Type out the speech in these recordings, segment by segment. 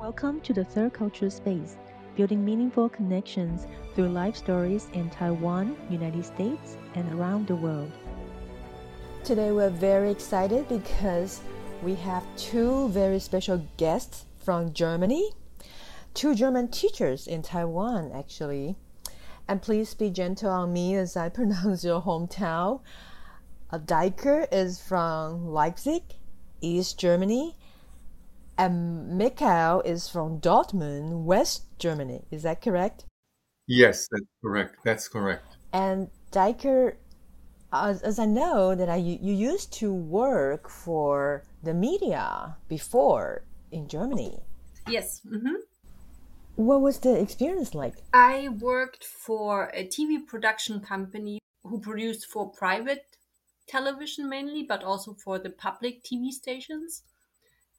Welcome to the Third Culture Space, building meaningful connections through life stories in Taiwan, United States, and around the world. Today we're very excited because we have two very special guests from Germany, two German teachers in Taiwan, actually. And please be gentle on me as I pronounce your hometown. A Diker is from Leipzig, East Germany, and Michael is from Dortmund, West Germany. Is that correct? Yes, that's correct. That's correct. And Deike, as, as I know that I you used to work for the media before in Germany. Yes. Mm-hmm. What was the experience like? I worked for a TV production company who produced for private television mainly, but also for the public TV stations.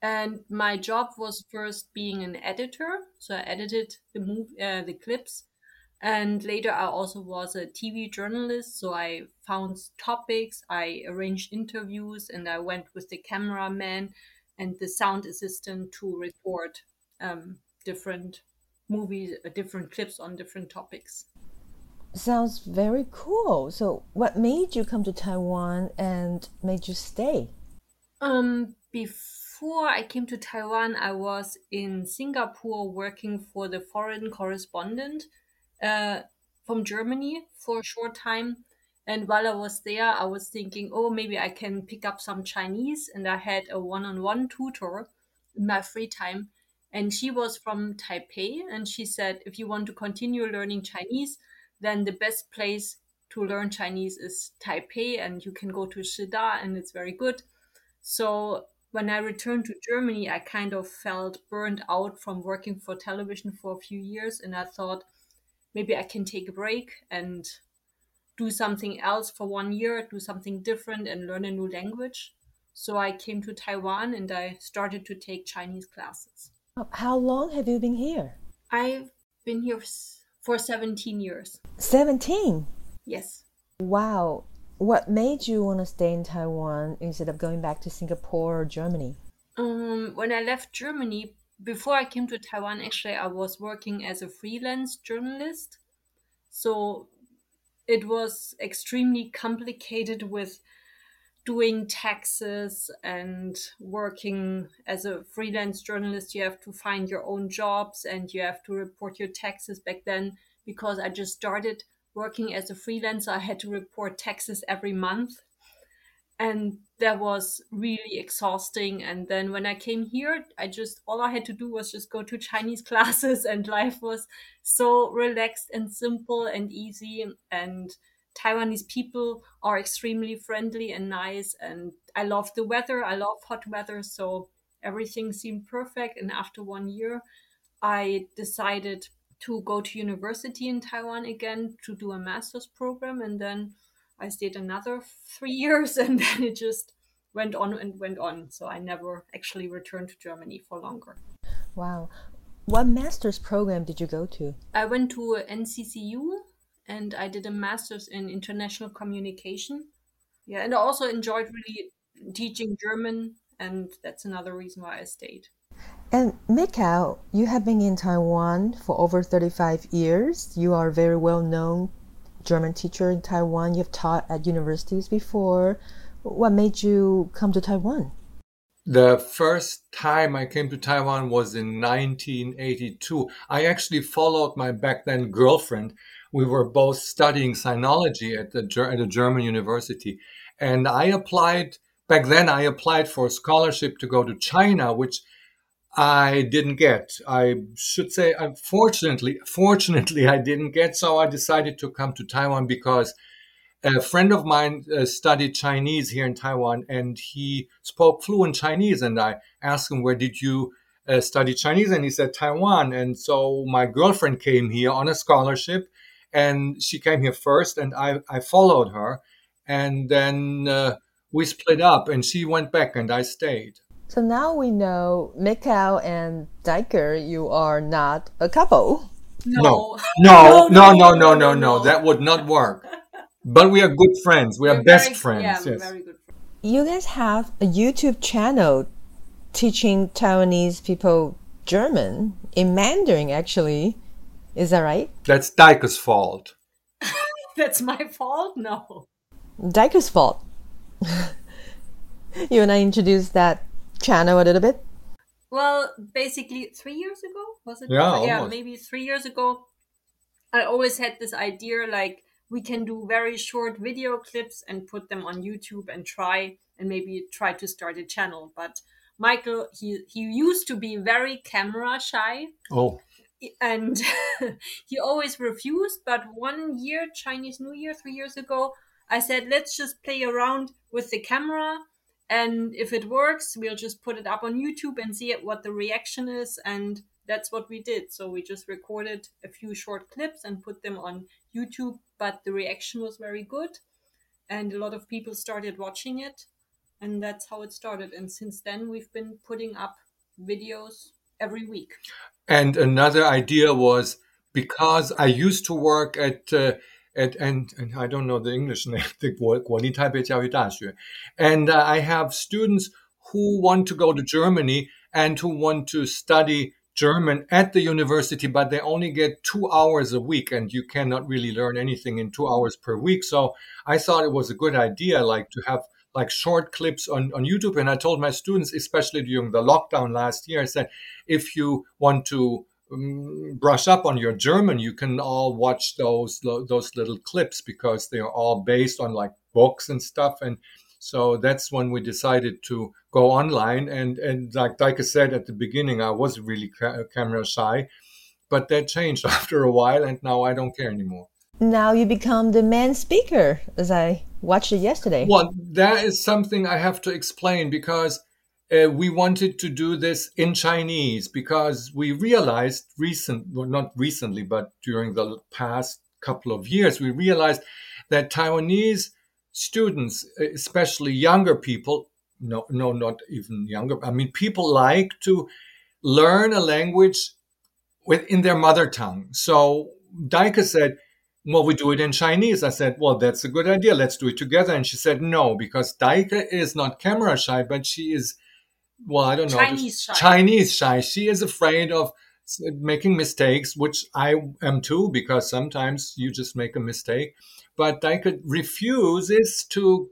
And my job was first being an editor, so I edited the move, uh, the clips, and later I also was a TV journalist. So I found topics, I arranged interviews, and I went with the cameraman and the sound assistant to report um, different movies, uh, different clips on different topics. Sounds very cool. So, what made you come to Taiwan and made you stay? Um, before I came to Taiwan, I was in Singapore working for the foreign correspondent uh, from Germany for a short time. And while I was there, I was thinking, oh, maybe I can pick up some Chinese. And I had a one on one tutor in my free time. And she was from Taipei. And she said, if you want to continue learning Chinese, then the best place to learn Chinese is Taipei, and you can go to Shida, and it's very good. So when I returned to Germany, I kind of felt burned out from working for television for a few years, and I thought maybe I can take a break and do something else for one year, do something different, and learn a new language. So I came to Taiwan and I started to take Chinese classes. How long have you been here? I've been here for 17 years. 17? Yes. Wow. What made you want to stay in Taiwan instead of going back to Singapore or Germany? Um, when I left Germany, before I came to Taiwan, actually, I was working as a freelance journalist. So it was extremely complicated with doing taxes and working as a freelance journalist you have to find your own jobs and you have to report your taxes back then because i just started working as a freelancer i had to report taxes every month and that was really exhausting and then when i came here i just all i had to do was just go to chinese classes and life was so relaxed and simple and easy and Taiwanese people are extremely friendly and nice. And I love the weather. I love hot weather. So everything seemed perfect. And after one year, I decided to go to university in Taiwan again to do a master's program. And then I stayed another three years. And then it just went on and went on. So I never actually returned to Germany for longer. Wow. What master's program did you go to? I went to NCCU and I did a master's in international communication. Yeah, and I also enjoyed really teaching German, and that's another reason why I stayed. And Michael, you have been in Taiwan for over 35 years. You are a very well known German teacher in Taiwan. You've taught at universities before. What made you come to Taiwan? The first time I came to Taiwan was in 1982. I actually followed my back then girlfriend. We were both studying sinology at the at a German university, and I applied back then. I applied for a scholarship to go to China, which I didn't get. I should say, unfortunately, fortunately, I didn't get. So I decided to come to Taiwan because a friend of mine uh, studied Chinese here in Taiwan, and he spoke fluent Chinese. And I asked him, "Where did you uh, study Chinese?" And he said, "Taiwan." And so my girlfriend came here on a scholarship, and she came here first, and I I followed her, and then uh, we split up, and she went back, and I stayed. So now we know, Michael and Deike, you are not a couple. No, no, no, no, no, no, no. That would not work. But we are good friends. We are We're best very- friends. Yeah, yes. we're very good friends. You guys have a YouTube channel teaching Taiwanese people German in Mandarin, actually. Is that right? That's Deike's fault. That's my fault? No. Deike's fault. you and I introduced that channel a little bit. Well, basically, three years ago was it? Yeah, yeah, maybe three years ago. I always had this idea like we can do very short video clips and put them on YouTube and try and maybe try to start a channel. But Michael, he he used to be very camera shy Oh, and he always refused. But one year, Chinese New Year, three years ago, I said, let's just play around with the camera. And if it works, we'll just put it up on YouTube and see what the reaction is. And that's what we did. So we just recorded a few short clips and put them on YouTube. But the reaction was very good. And a lot of people started watching it. And that's how it started. And since then, we've been putting up videos every week. And another idea was because I used to work at uh, at and, and I don't know the English name, the And uh, I have students who want to go to Germany and who want to study German at the university, but they only get two hours a week, and you cannot really learn anything in two hours per week. So I thought it was a good idea, like to have like short clips on, on YouTube. And I told my students, especially during the lockdown last year, I said, if you want to Mm, brush up on your German, you can all watch those those little clips because they are all based on like books and stuff. And so that's when we decided to go online. And and like Deike said at the beginning, I was really ca- camera shy, but that changed after a while, and now I don't care anymore. Now you become the main speaker, as I watched it yesterday. Well, that is something I have to explain because uh, we wanted to do this in Chinese because we realized recent, well, not recently, but during the past couple of years, we realized that Taiwanese students, especially younger people, no, no, not even younger. I mean, people like to learn a language within their mother tongue. So Deike said, well, we do it in Chinese. I said, well, that's a good idea. Let's do it together. And she said, no, because Deike is not camera shy, but she is, well, I don't know. Chinese shy. Chinese shy. She is afraid of making mistakes, which I am too, because sometimes you just make a mistake. But Deike refuses to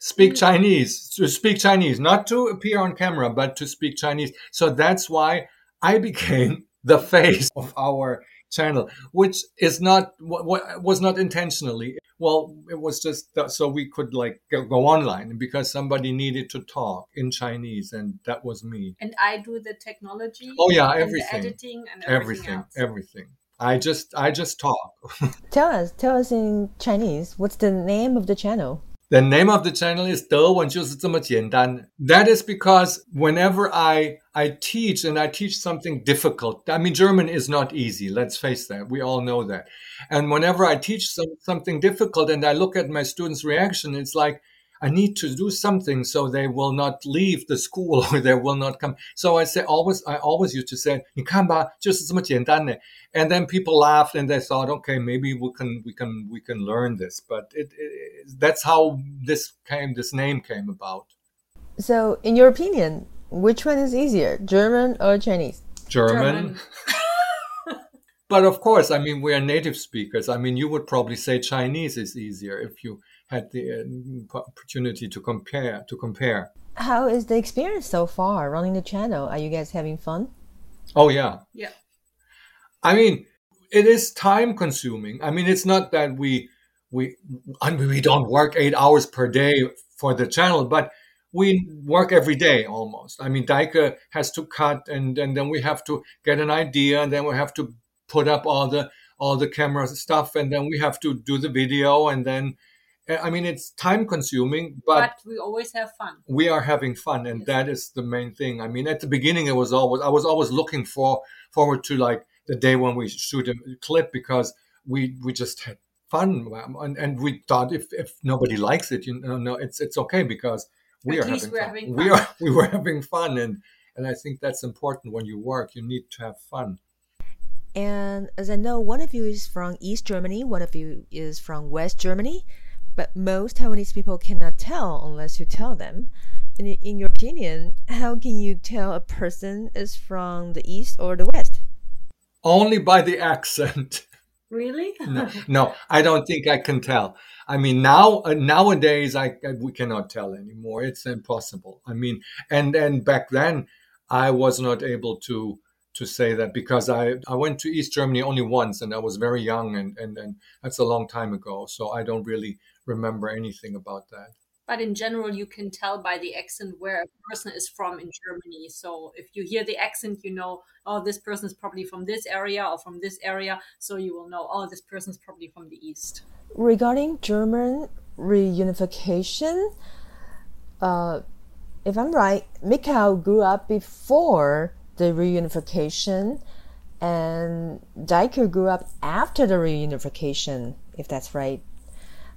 speak mm. Chinese, to speak Chinese, not to appear on camera, but to speak Chinese. So that's why I became the face of our channel, which is not what was not intentionally. Well, it was just so we could like go, go, online because somebody needed to talk in Chinese, and that was me. And I do the technology. Oh yeah, and everything, the editing, and everything, everything, else. everything. I just I just talk. tell us, tell us in Chinese. What's the name of the channel? The name of the channel is 德文就是这么简单. That is because whenever I I teach and I teach something difficult, I mean German is not easy. Let's face that. We all know that. And whenever I teach some, something difficult and I look at my students' reaction, it's like I need to do something so they will not leave the school or they will not come. So I say always, I always used to say, 你看吧，就是这么简单呢. And then people laughed and they thought, okay, maybe we can, we can, we can learn this. But it, it, that's how this came, this name came about. So, in your opinion, which one is easier, German or Chinese? German. German. but of course, I mean, we are native speakers. I mean, you would probably say Chinese is easier if you had the uh, opportunity to compare to compare. How is the experience so far running the channel? Are you guys having fun? Oh yeah. Yeah. I mean, it is time consuming. I mean, it's not that we we I mean, we don't work 8 hours per day for the channel, but we work every day almost. I mean, Deike has to cut and, and then we have to get an idea and then we have to put up all the all the camera stuff and then we have to do the video and then Uh, I mean, it's time consuming, but, But we always have fun. we are having fun, and Yes. that is the main thing. I mean, at the beginning, it was always I was always looking for forward to like the day when we shoot a clip because we we just had fun, um, and, and we thought if, if nobody likes it, you know, no, it's it's okay because we At are least having we're fun. having We are we were having fun, and and I think that's important when you work. You need to have fun. And as I know, one of you is from East Germany, one of you is from West Germany, but most Taiwanese people cannot tell unless you tell them. in, in your opinion, how can you tell a person is from the east or the west? Only by the accent. Really? no, no, I don't think I can tell. I mean, now uh, nowadays, I, I we cannot tell anymore. It's impossible. I mean, and and back then, I was not able to to say that because I I went to East Germany only once, and I was very young, and and and that's a long time ago. So I don't really remember anything about that? But in general you can tell by the accent where a person is from in germany. So if you hear the accent you know oh this person is probably from this area or from this area. So you will know oh this person is probably from the east. Regarding german reunification uh, if i'm right michael grew up before the reunification and Deike grew up after the reunification, if that's right.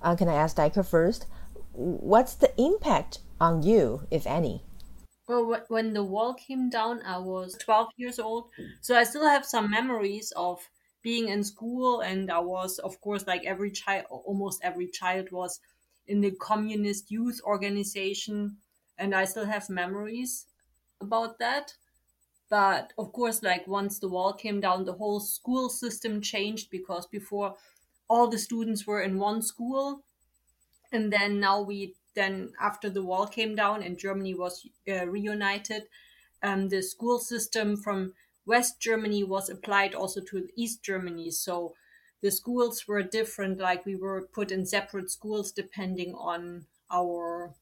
Uh, can I ask Deike first? what's the impact on you, if any? Well, when the wall came down, I was 12 years old. So I still have some memories of being in school. And I was, of course, like every child, almost every child was in the communist youth organization. And I still have memories about that. But of course, like once the wall came down, the whole school system changed because before all the students were in one school and then now we then after the wall came down and Germany was uh, reunited, um, the school system from West Germany was applied also to East Germany. So the schools were different. Like we were put in separate schools depending on our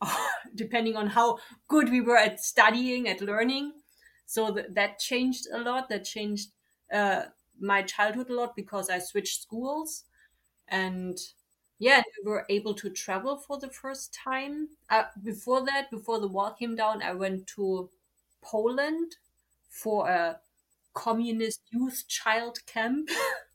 depending on how good we were at studying at learning. So th- that changed a lot. That changed uh, my childhood a lot because I switched schools and yeah, we were able to travel for the first time. Uh, before that, before the wall came down, I went to Poland for a communist youth child camp.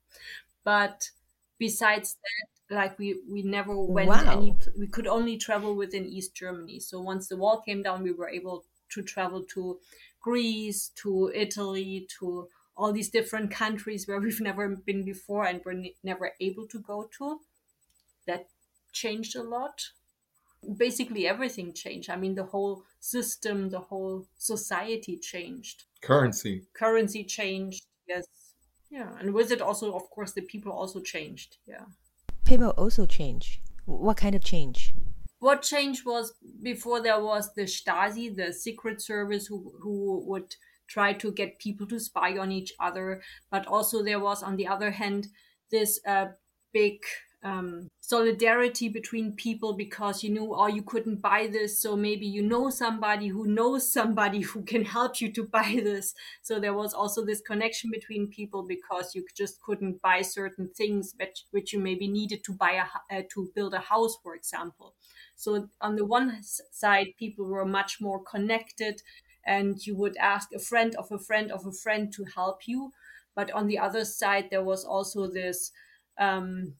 but besides that, like we we never went wow. any. We could only travel within East Germany. So once the wall came down, we were able to travel to Greece, to Italy, to all these different countries where we've never been before and were never able to go to that changed a lot. Basically, everything changed. I mean, the whole system, the whole society changed. Currency. Currency changed, yes. Yeah. And with it, also, of course, the people also changed. Yeah. People also change. What kind of change? What change was before there was the Stasi, the secret service, who, who would try to get people to spy on each other. But also, there was, on the other hand, this uh, big um, solidarity between people because you knew, oh, you couldn't buy this. So maybe you know somebody who knows somebody who can help you to buy this. So there was also this connection between people because you just couldn't buy certain things which, which you maybe needed to buy a, uh, to build a house, for example. So on the one side, people were much more connected and you would ask a friend of a friend of a friend to help you. But on the other side, there was also this um,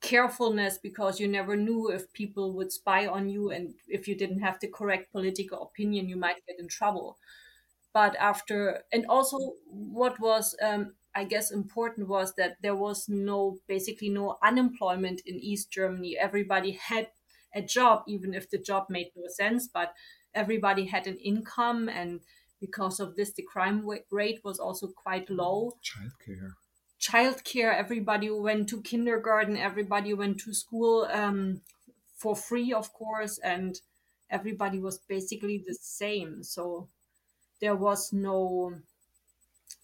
carefulness because you never knew if people would spy on you and if you didn't have the correct political opinion you might get in trouble but after and also what was um, i guess important was that there was no basically no unemployment in east germany everybody had a job even if the job made no sense but everybody had an income and because of this the crime rate was also quite low childcare childcare. Everybody went to kindergarten. Everybody went to school um, for free, of course, and everybody was basically the same. So there was no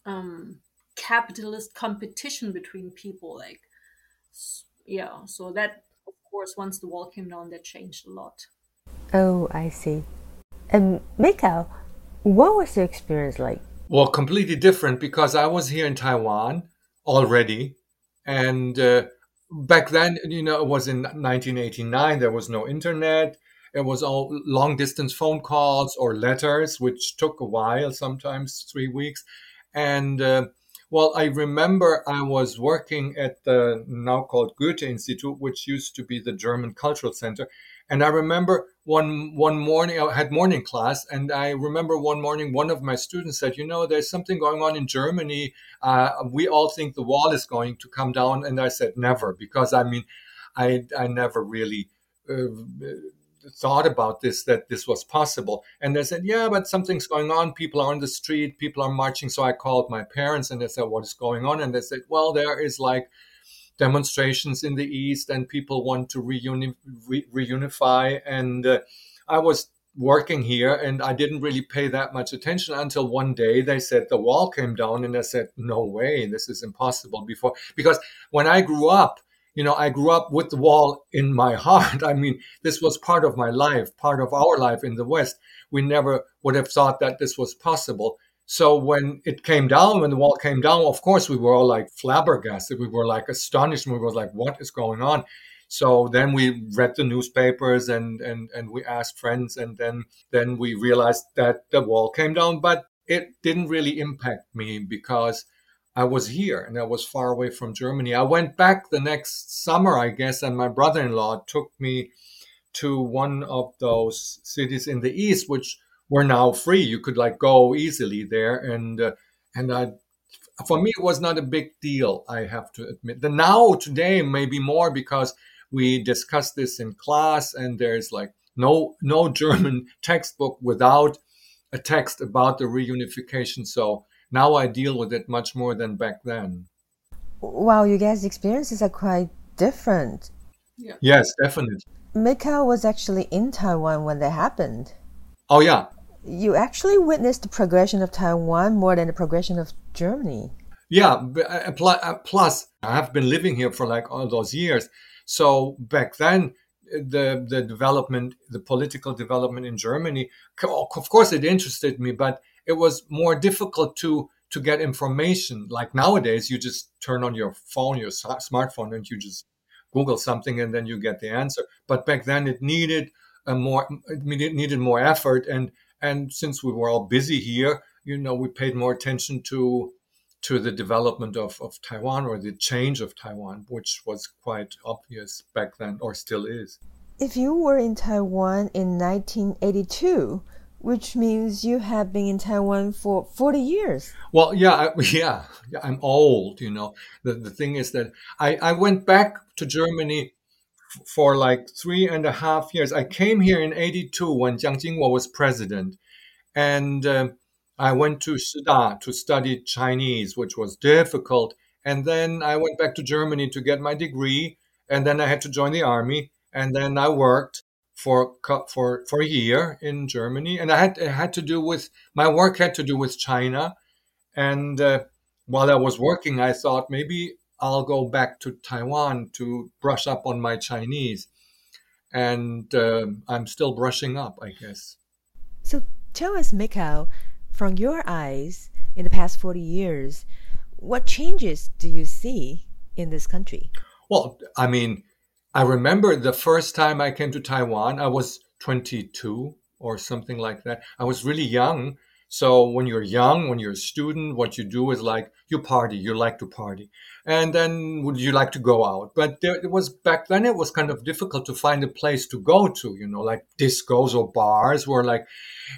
um, capitalist competition between people. Like, yeah. So that, of course, once the wall came down, that changed a lot. Oh, I see. And Michael, what was your experience like? Well, completely different because I was here in Taiwan already. And uh, back then, you know, it was in 1989. There was no internet. It was all long distance phone calls or letters, which took a while, sometimes three weeks. And uh, well, I remember I was working at the now called Goethe Institute, which used to be the German Cultural Center. And I remember one one morning I had morning class, and I remember one morning one of my students said, "You know, there's something going on in Germany. Uh, we all think the wall is going to come down." And I said, "Never," because I mean, I I never really. Uh, thought about this that this was possible and they said yeah but something's going on people are on the street people are marching so i called my parents and they said what is going on and they said well there is like demonstrations in the east and people want to reuni- re- reunify and uh, i was working here and i didn't really pay that much attention until one day they said the wall came down and i said no way this is impossible before because when i grew up you know, I grew up with the wall in my heart. I mean, this was part of my life, part of our life in the West. We never would have thought that this was possible. So when it came down, when the wall came down, of course, we were all like flabbergasted. We were like astonished. We were like, what is going on? So then we read the newspapers and, and, and we asked friends. And then, then we realized that the wall came down, but it didn't really impact me because I was here and I was far away from Germany. I went back the next summer, I guess, and my brother in law took me to one of those cities in the east, which were now free. You could like go easily there. And, uh, and I, for me, it was not a big deal, I have to admit. The now, today, maybe more because we discussed this in class and there's like no, no German textbook without a text about the reunification. So now I deal with it much more than back then. Wow, you guys' experiences are quite different. Yeah. Yes, definitely. Michael was actually in Taiwan when that happened. Oh, yeah. You actually witnessed the progression of Taiwan more than the progression of Germany. Yeah, uh, uh, plus I have been living here for like all those years. So back then, the the development, the political development in Germany, of course, it interested me, but it was more difficult to to get information. Like nowadays, you just turn on your phone, your smartphone, and you just Google something, and then you get the answer. But back then, it needed a more it needed more effort, and and since we were all busy here, you know, we paid more attention to to the development of, of Taiwan or the change of Taiwan, which was quite obvious back then, or still is. If you were in Taiwan in 1982, which means you have been in Taiwan for 40 years. Well, yeah, I, yeah, yeah, I'm old, you know. The, the thing is that I, I went back to Germany for like three and a half years. I came here in 82 when Jiang Jingguo was president. And uh, I went to Shida to study Chinese, which was difficult. And then I went back to Germany to get my degree. And then I had to join the army. And then I worked for for for a year in Germany, and I had it had to do with my work had to do with China, and uh, while I was working, I thought maybe I'll go back to Taiwan to brush up on my Chinese, and uh, I'm still brushing up, I guess. So tell us, Michael, from your eyes in the past forty years, what changes do you see in this country? Well, I mean I remember the first time I came to Taiwan, I was 22 or something like that. I was really young. So when you're young, when you're a student, what you do is like you party, you like to party. And then would you like to go out? But there, it was back then it was kind of difficult to find a place to go to, you know, like discos or bars were like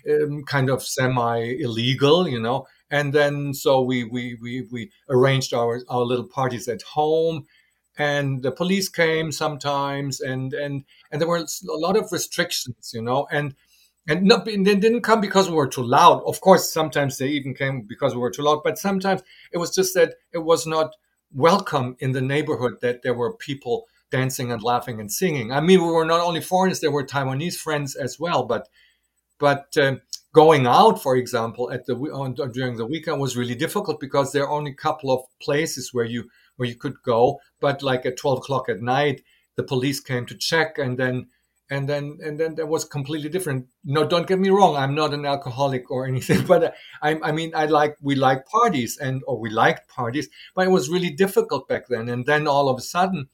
um, kind of semi illegal, you know. And then so we, we, we, we arranged our, our little parties at home and the police came sometimes and and and there were a lot of restrictions you know and and not, they didn't come because we were too loud of course sometimes they even came because we were too loud but sometimes it was just that it was not welcome in the neighborhood that there were people dancing and laughing and singing i mean we were not only foreigners there were taiwanese friends as well but but uh, going out for example at the on, during the weekend was really difficult because there are only a couple of places where you where you could go. But like at 12 o'clock at night, the police came to check and then and then and then that was completely different no don't get me wrong i'm not an alcoholic or anything but I, I mean i like we like parties and or we liked parties but it was really difficult back then and then all of a sudden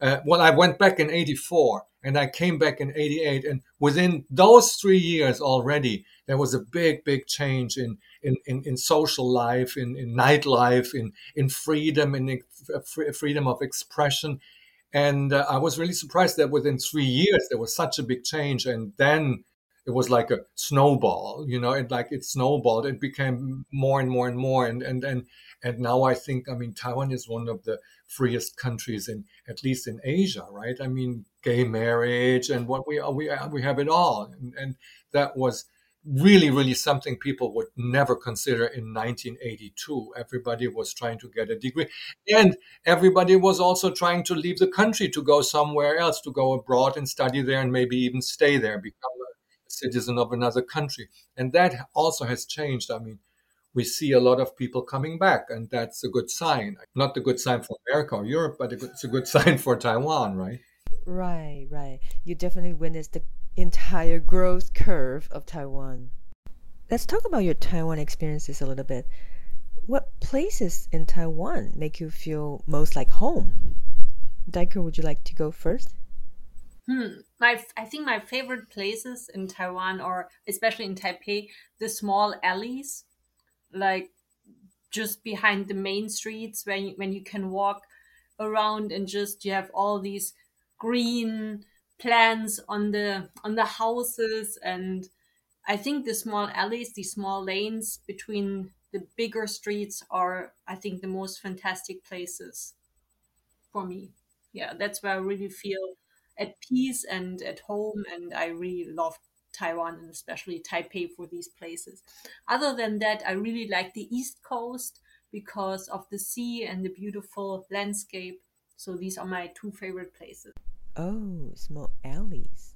uh, well i went back in 84 and i came back in 88 and within those three years already there was a big big change in in, in, in social life, in, in nightlife, in, in freedom, in freedom of expression. And uh, I was really surprised that within three years there was such a big change. And then it was like a snowball, you know, it like it snowballed. It became more and more and more. And and and and now I think, I mean, Taiwan is one of the freest countries in at least in Asia, right? I mean, gay marriage and what we we we have it all, and, and that was really really something people would never consider in 1982 everybody was trying to get a degree and everybody was also trying to leave the country to go somewhere else to go abroad and study there and maybe even stay there become a citizen of another country and that also has changed i mean we see a lot of people coming back, and that's a good sign. Not a good sign for America or Europe, but it's a good sign for Taiwan, right? Right, right. You definitely witnessed the entire growth curve of Taiwan. Let's talk about your Taiwan experiences a little bit. What places in Taiwan make you feel most like home? Deike, would you like to go first? Hmm. My, I think my favorite places in Taiwan, or especially in Taipei, the small alleys like just behind the main streets when you, when you can walk around and just you have all these green plants on the on the houses and I think the small alleys, the small lanes between the bigger streets are I think the most fantastic places for me. Yeah, that's where I really feel at peace and at home and I really love Taiwan and especially Taipei for these places. Other than that, I really like the East Coast because of the sea and the beautiful landscape. So these are my two favorite places. Oh, small alleys.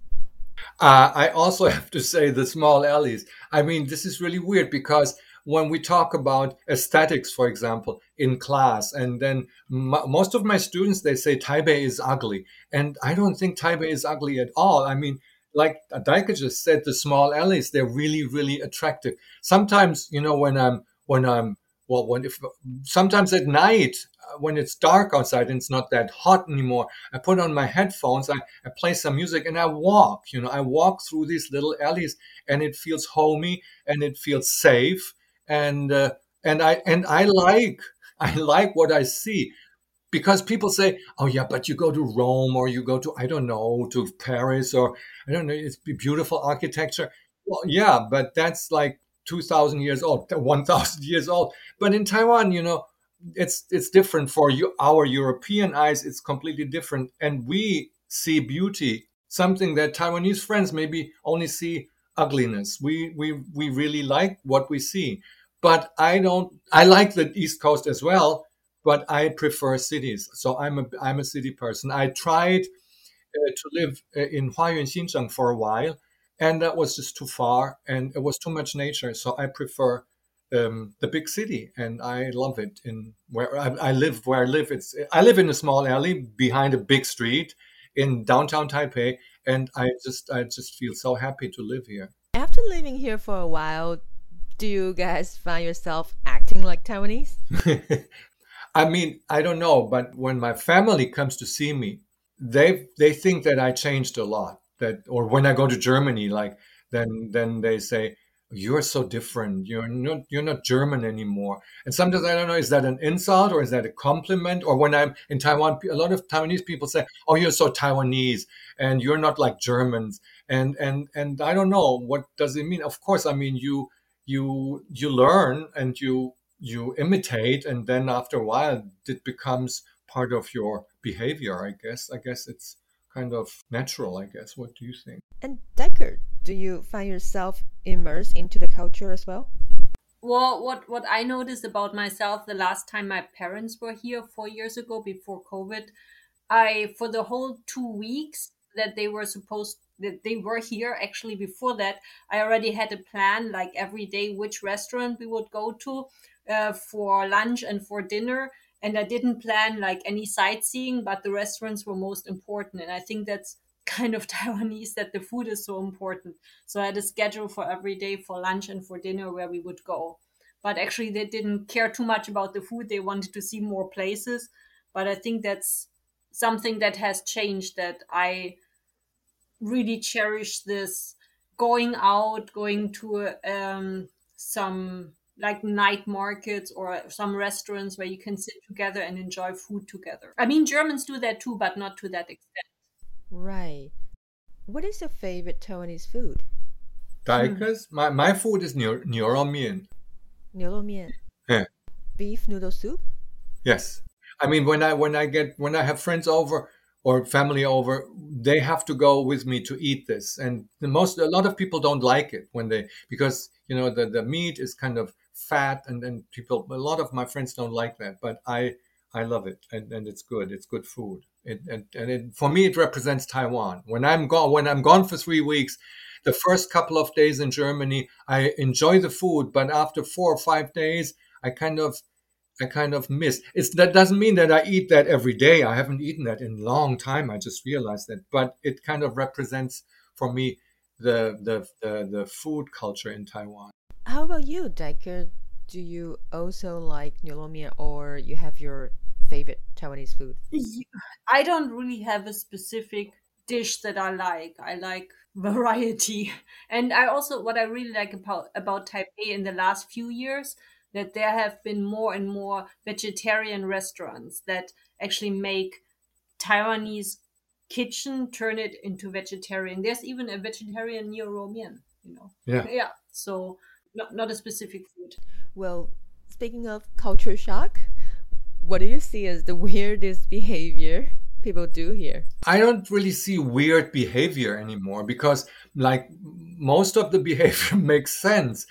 Uh, I also have to say the small alleys. I mean, this is really weird because when we talk about aesthetics, for example, in class, and then m- most of my students they say Taipei is ugly, and I don't think Taipei is ugly at all. I mean, like Deike just said, the small alleys, they're really, really attractive. Sometimes, you know, when I'm, when I'm, well, when if sometimes at night, uh, when it's dark outside and it's not that hot anymore, I put on my headphones, I, I play some music and I walk, you know, I walk through these little alleys and it feels homey and it feels safe. And, uh, and I, and I like, I like what I see because people say, "Oh yeah, but you go to Rome or you go to I don't know to Paris or I don't know, it's beautiful architecture." Well, yeah, but that's like two thousand years old, one thousand years old. But in Taiwan, you know, it's it's different for you. Our European eyes, it's completely different, and we see beauty, something that Taiwanese friends maybe only see ugliness. We we we really like what we see, but I don't. I like the East Coast as well but I prefer cities. So I'm a I'm a city person. I tried uh, to live uh, in Huayuan Xinzheng for a while, and that was just too far, and it was too much nature. So I prefer um, the big city, and I love it. In where I, I, live, where I live, it's I live in a small alley behind a big street in downtown Taipei, and I just I just feel so happy to live here. After living here for a while, do you guys find yourself acting like Taiwanese? I mean, I don't know, but when my family comes to see me, they they think that I changed a lot. That or when I go to Germany, like then then they say you're so different. You're not you're not German anymore. And sometimes I don't know is that an insult or is that a compliment? Or when I'm in Taiwan, a lot of Taiwanese people say, "Oh, you're so Taiwanese and you're not like Germans." And and and I don't know what does it mean. Of course, I mean you you you learn and you you imitate and then after a while it becomes part of your behavior i guess i guess it's kind of natural i guess. What do you think? And decker do you find yourself immersed into the culture as well? Well what what i noticed about myself the last time my parents were here four years ago before covid i for the whole two weeks that they were supposed that they were here actually before that i already had a plan like every day which restaurant we would go to uh, for lunch and for dinner and i didn't plan like any sightseeing but the restaurants were most important. And i think that's kind of taiwanese that the food is so important. So i had a schedule for every day for lunch and for dinner where we would go. But actually they didn't care too much about the food. They wanted to see more places. But i think that's something that has changed that i really cherish this going out going to um, some like night markets or some restaurants where you can sit together and enjoy food together. I mean, Germans do that too, but not to that extent. Right. What is your favorite Taiwanese food? Deike's? Hmm. My, my food is niu, niuro mian. Niuro mian. Yeah. Beef noodle soup? Yes. I mean, when I when I get when I have friends over, or family over, they have to go with me to eat this. And the most, a lot of people don't like it when they, because, you know, the, the meat is kind of fat and then people, a lot of my friends don't like that, but I, I love it and, and it's good. It's good food. It, and and it, for me, it represents Taiwan. When I'm gone, when I'm gone for three weeks, the first couple of days in Germany, I enjoy the food, but after four or five days, I kind of I kind of miss. It's that doesn't mean that I eat that every day. I haven't eaten that in a long time. I just realized that, but it kind of represents for me the the the, the food culture in Taiwan. How about you, Decker? Do you also like nuomian or you have your favorite Taiwanese food? I don't really have a specific dish that I like. I like variety. And I also what I really like about about Taipei in the last few years that there have been more and more vegetarian restaurants that actually make Taiwanese kitchen turn it into vegetarian. There's even a vegetarian Romian, you know. Yeah. Yeah. So not not a specific food. Well, speaking of culture shock, what do you see as the weirdest behavior people do here? I don't really see weird behavior anymore because like most of the behavior makes sense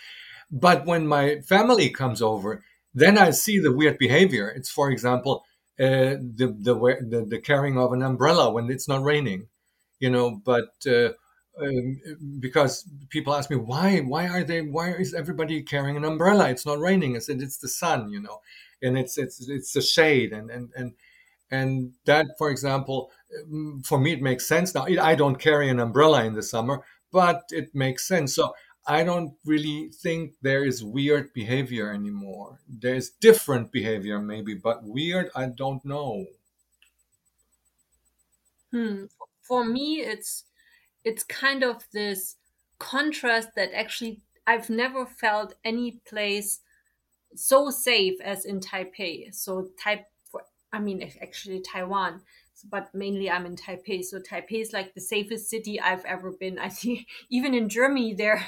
but when my family comes over, then I see the weird behavior. It's, for example, uh, the, the, the the carrying of an umbrella when it's not raining, you know. But uh, um, because people ask me why why are they why is everybody carrying an umbrella? It's not raining. I said it's the sun, you know, and it's it's it's the shade and and and and that, for example, um, for me it makes sense now. I don't carry an umbrella in the summer, but it makes sense. So I don't really think there is weird behavior anymore. There's different behavior, maybe, but weird, I don't know. Hmm. For me, it's it's kind of this contrast that actually I've never felt any place so safe as in Taipei. So Taipei, I mean, actually Taiwan but mainly I'm in Taipei. So Taipei is like the safest city I've ever been. I think even in Germany, there,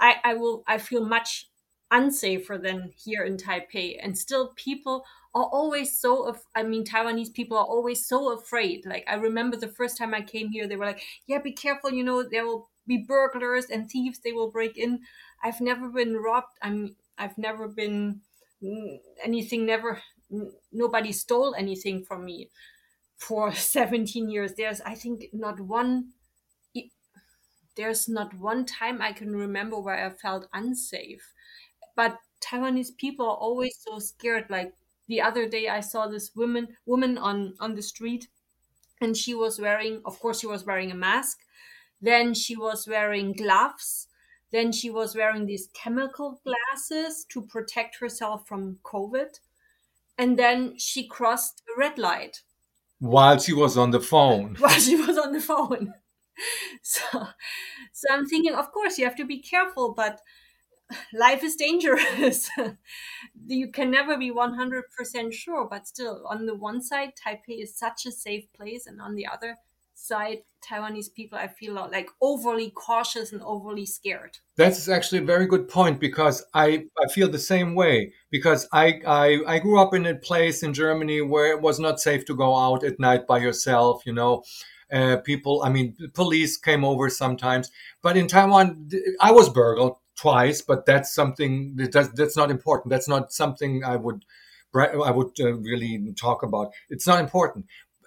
I, I will I feel much unsafer than here in Taipei. And still, people are always so. Af- I mean, Taiwanese people are always so afraid. Like I remember the first time I came here, they were like, "Yeah, be careful. You know, there will be burglars and thieves. They will break in." I've never been robbed. I'm. I've never been anything. Never. Nobody stole anything from me for 17 years there's i think not one there's not one time i can remember where i felt unsafe but taiwanese people are always so scared. Like the other day i saw this woman woman on on the street and she was wearing of course she was wearing a mask. Then she was wearing gloves. Then she was wearing these chemical glasses to protect herself from covid. And then she crossed a red light. While she was on the phone. While she was on the phone. So, so I'm thinking, of course, you have to be careful, but life is dangerous. you can never be 100% sure, but still, on the one side, Taipei is such a safe place, and on the other side, Taiwanese people, I feel like overly cautious and overly scared. That's actually a very good point because I, I feel the same way because I, I I grew up in a place in Germany where it was not safe to go out at night by yourself, you know. Uh, people, I mean, police came over sometimes, but in Taiwan, I was burgled twice, but that's something that does, that's not important. That's not something I would I would uh, really talk about. It's not important.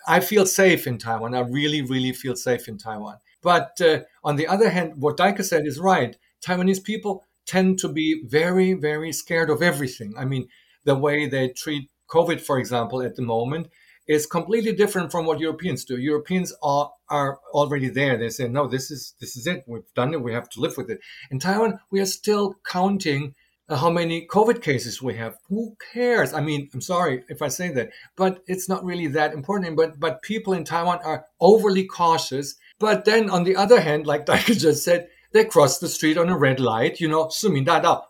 I feel safe in Taiwan. I really, really feel safe in Taiwan. But uh, on the other hand, what Deike said is right. Taiwanese people tend to be very, very scared of everything. I mean, the way they treat COVID, for example, at the moment is completely different from what Europeans do. Europeans are are already there. They say, no, this is this is it. We've done it. We have to live with it. In Taiwan, we are still counting uh, how many COVID cases we have. Who cares? I mean, I'm sorry if I say that, but it's not really that important. But but people in Taiwan are overly cautious. But then on the other hand, like Deike just said, they cross the street on a red light, you know,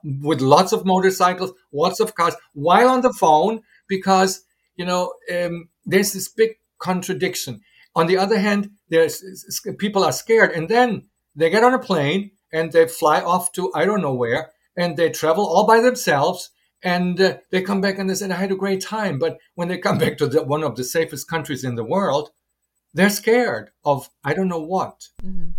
with lots of motorcycles, lots of cars, while on the phone, because, you know, um, there's this big contradiction. On the other hand, there's people are scared, and then they get on a plane and they fly off to I don't know where and they travel all by themselves and uh, they come back and they say, I had a great time. But when they come back to the, one of the safest countries in the world, they're scared of I don't know what. Mm-hmm.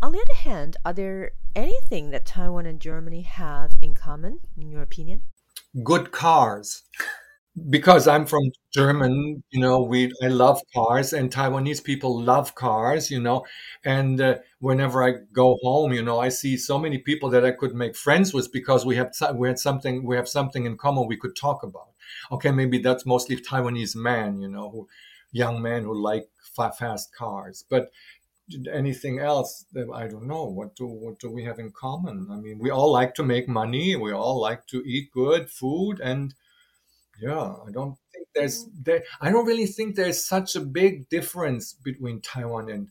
On the other hand, are there anything that Taiwan and Germany have in common, in your opinion? Good cars. Because I'm from German, you know, we I love cars, and Taiwanese people love cars, you know. And uh, whenever I go home, you know, I see so many people that I could make friends with because we have we had something we have something in common we could talk about. Okay, maybe that's mostly Taiwanese men, you know, who young men who like fast cars, but anything else i don't know what do what do we have in common i mean we all like to make money we all like to eat good food and yeah i don't think there's there i don't really think there's such a big difference between taiwan and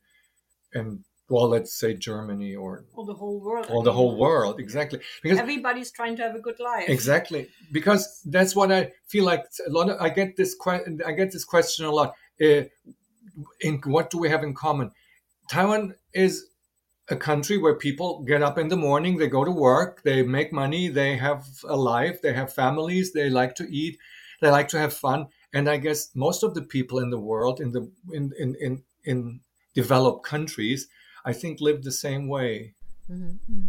and well let's say germany or or the whole world. or the whole world exactly. Because everybody's trying to have a good life. Exactly because that's what i feel like a lot of i get this question i get this question a lot uh, in what do we have in common? Taiwan is a country where people get up in the morning, they go to work, they make money, they have a life, they have families, they like to eat, they like to have fun. And I guess most of the people in the world, in the in in in, in developed countries, I think live the same way. Mm-hmm.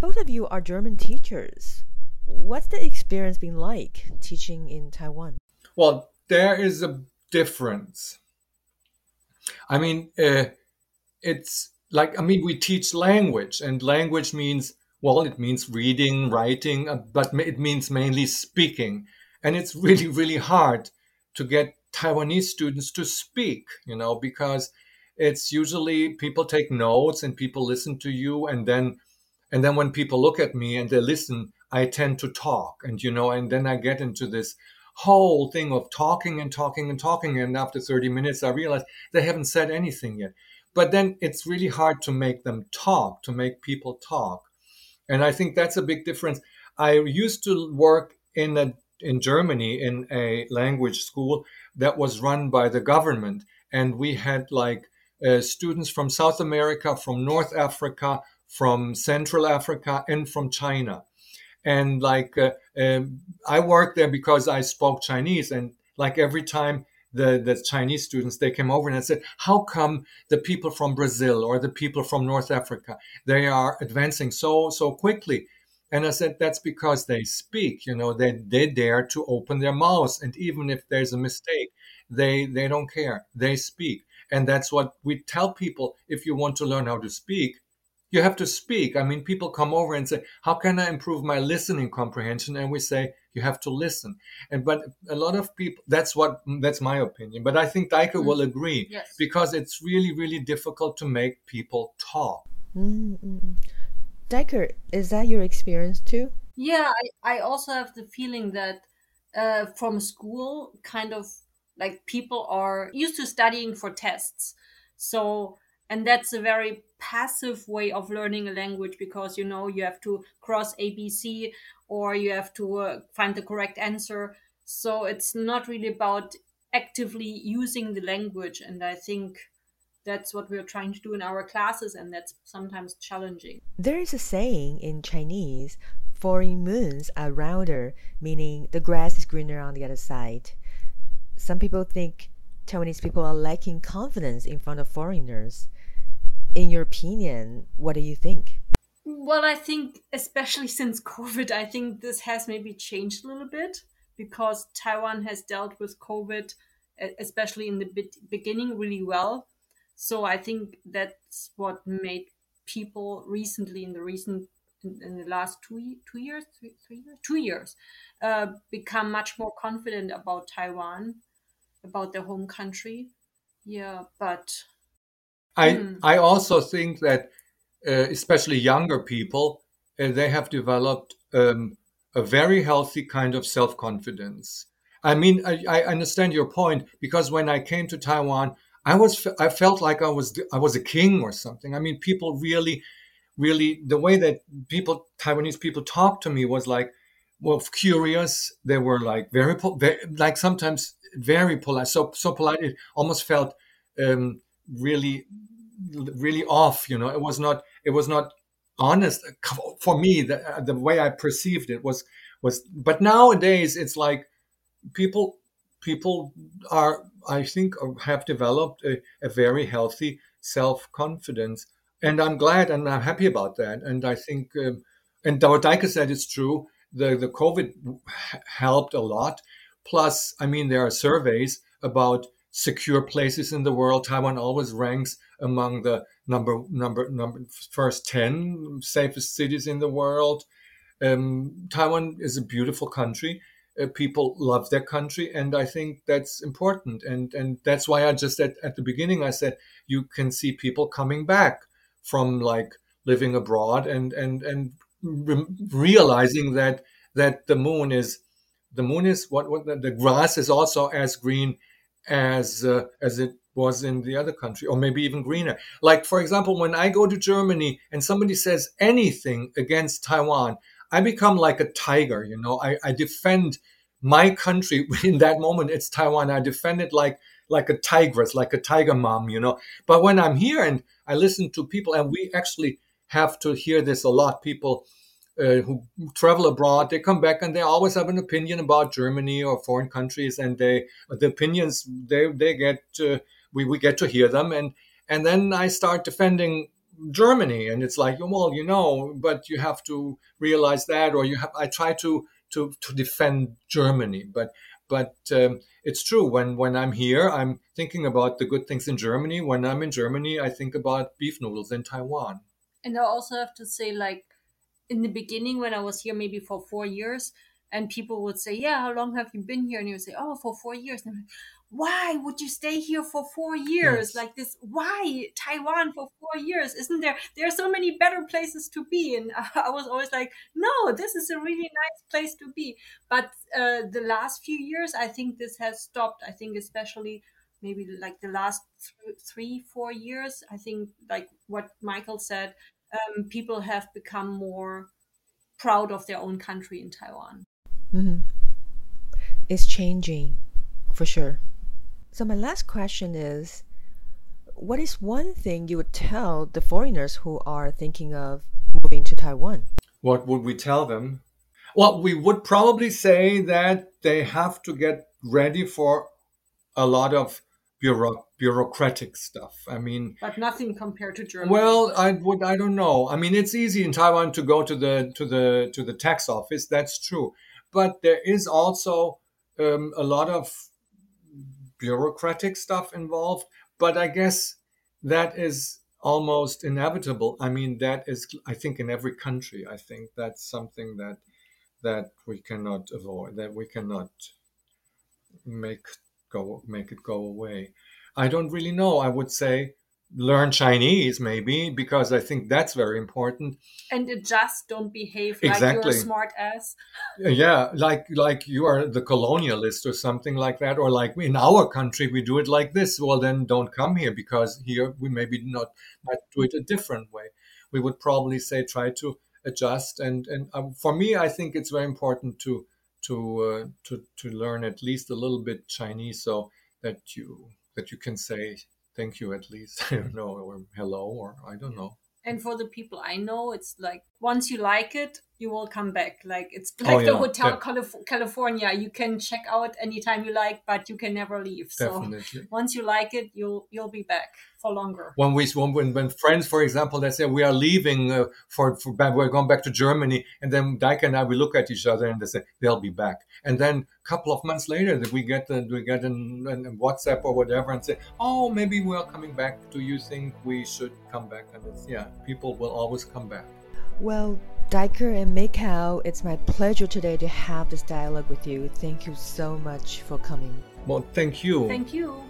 Both of you are German teachers. What's the experience been like teaching in Taiwan? Well, there is a difference. I mean, uh, it's like I mean, we teach language, and language means well, it means reading, writing, uh, but it means mainly speaking, and it's really, really hard to get Taiwanese students to speak, you know, because it's usually people take notes and people listen to you, and then and then when people look at me and they listen, I tend to talk, and you know, and then I get into this whole thing of talking and talking and talking, and after 30 minutes, I realize they haven't said anything yet but then it's really hard to make them talk, to make people talk. And I think that's a big difference. I used to work in a in Germany in a language school that was run by the government, and we had like uh, students from South America, from North Africa, from Central Africa, and from China. And like uh, um, I worked there because I spoke Chinese, and like every time the, the Chinese students, they came over and I said, how come the people from Brazil or the people from North Africa, they are advancing so, so quickly? And I said, that's because they speak, you know, they, they dare to open their mouths. And even if there's a mistake, they, they don't care. They speak. And that's what we tell people. If you want to learn how to speak, you have to speak. I mean, people come over and say, how can I improve my listening comprehension? And we say, you have to listen and but a lot of people that's what that's my opinion but i think Deike mm. will agree yes. because it's really really difficult to make people talk mm-hmm. Deike, is that your experience too yeah i, I also have the feeling that uh, from school kind of like people are used to studying for tests so and that's a very passive way of learning a language because you know you have to cross abc or you have to uh, find the correct answer. So it's not really about actively using the language. And I think that's what we're trying to do in our classes, and that's sometimes challenging. There is a saying in Chinese foreign moons are rounder, meaning the grass is greener on the other side. Some people think Taiwanese people are lacking confidence in front of foreigners. In your opinion, what do you think? Well, I think especially since COVID, I think this has maybe changed a little bit because Taiwan has dealt with COVID, especially in the beginning, really well. So I think that's what made people recently in the recent in the last two two years three, three years two years uh, become much more confident about Taiwan, about their home country. Yeah, but I hmm. I also think that uh, especially younger people, uh, they have developed um, a very healthy kind of self confidence. I mean, I, I, understand your point because when I came to Taiwan, I was I felt like I was I was a king or something. I mean, people really, really the way that people Taiwanese people talked to me was like, well, curious. They were like very, very like sometimes very polite. So so polite it almost felt um, really really off. You know, it was not it was not honest for me. The the way I perceived it was was. But nowadays, it's like people people are I think, have developed a, a very healthy self confidence. And I'm glad and I'm happy about that. And I think, um, and what Deike said is true. The, the COVID helped a lot. Plus, I mean, there are surveys about secure places in the world. Taiwan always ranks among the number number number first ten safest cities in the world. Um, Taiwan is a beautiful country. Uh, people love their country, and I think that's important. And and that's why I just at, at the beginning I said you can see people coming back from like living abroad and and and re- realizing that that the moon is the moon is what, what the, grass is also as green as uh, as it was in the other country or maybe even greener like for example when i go to germany and somebody says anything against taiwan i become like a tiger you know? I, I defend my country in that moment it's taiwan. I defend it like like a tigress like a tiger mom you know? But when i'm here and i listen to people and we actually have to hear this a lot people uh, who travel abroad, they come back and they always have an opinion about Germany or foreign countries, and they the opinions they they get uh, we we get to hear them, and and then I start defending Germany, and it's like well you know, but you have to realize that, or you have I try to to to defend Germany, but but um, it's true when when I'm here, I'm thinking about the good things in Germany. When I'm in Germany, I think about beef noodles in Taiwan. And I also have to say like in the beginning when I was here maybe for four years and people would say, Yeah, how long have you been here? And you would say, Oh, for four years. And why would you stay here for four years yes. like this? Why Taiwan for four years? Isn't there there are so many better places to be? And I was always like, No, this is a really nice place to be. But uh, the last few years, I think this has stopped. I think especially maybe like the last th- three four years i think like what michael said um, people have become more proud of their own country in Taiwan. Mm-hmm. It's changing, for sure. So, my last question is what is one thing you would tell the foreigners who are thinking of moving to Taiwan? What would we tell them? Well, we would probably say that they have to get ready for a lot of bureau- bureaucratic stuff. I mean, but nothing compared to Germany. Well, I would. I don't know. I mean, it's easy in Taiwan to go to the to the to the tax office. That's true, but there is also um, a lot of bureaucratic stuff involved. But I guess that is almost inevitable. I mean, that is. I think in every country. I think that's something that that we cannot avoid. That we cannot make go make it go away. I don't really know. I would say learn Chinese maybe because I think that's very important. And just don't behave exactly. like you're a smart ass. Yeah, like like you are the colonialist or something like that, or like in our country we do it like this. Well, then don't come here because here we maybe not might do it a different way. We would probably say try to adjust and and um, for me I think it's very important to to uh, to to learn at least a little bit Chinese so that you that you can say thank you at least I don't know or hello or I don't know. And for the people I know, it's like once you like it, you will come back. Like it's like oh, yeah. the hotel Calif- California. You can check out anytime you like, but you can never leave. Definitely. So once you like it, you'll you'll be back for longer. When we when when friends, for example, they say we are leaving uh, for, for we're going back to Germany, and then Deike and I we look at each other and they say they'll be back, and then a couple of months later that we get the, we get an, an WhatsApp or whatever and say, oh maybe we are coming back. Do you think we should come back? And it's yeah, people will always come back. Well, Deike and Michael, it's my pleasure today to have this dialogue with you. Thank you so much for coming. Well, thank you. Thank you.